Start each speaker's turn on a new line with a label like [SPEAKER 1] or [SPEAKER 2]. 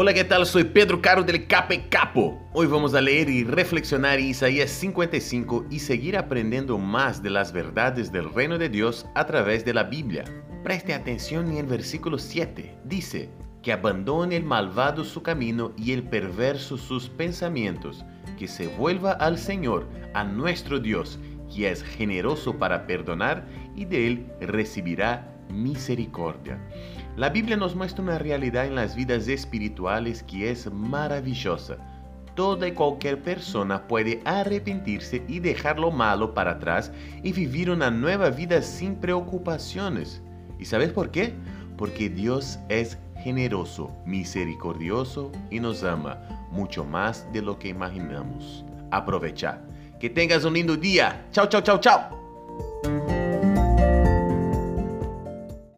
[SPEAKER 1] Hola, ¿qué tal? Soy Pedro Caro del Cape Capo. Hoy vamos a leer y reflexionar Isaías 55 y seguir aprendiendo más de las verdades del reino de Dios a través de la Biblia. Preste atención en el versículo 7. Dice, que abandone el malvado su camino y el perverso sus pensamientos, que se vuelva al Señor, a nuestro Dios, que es generoso para perdonar y de él recibirá misericordia. La Biblia nos muestra una realidad en las vidas espirituales que es maravillosa. Toda y cualquier persona puede arrepentirse y dejar lo malo para atrás y vivir una nueva vida sin preocupaciones. ¿Y sabes por qué? Porque Dios es generoso, misericordioso y nos ama mucho más de lo que imaginamos. Aprovecha. Que tengas un lindo día. Chao, chao, chao, chao.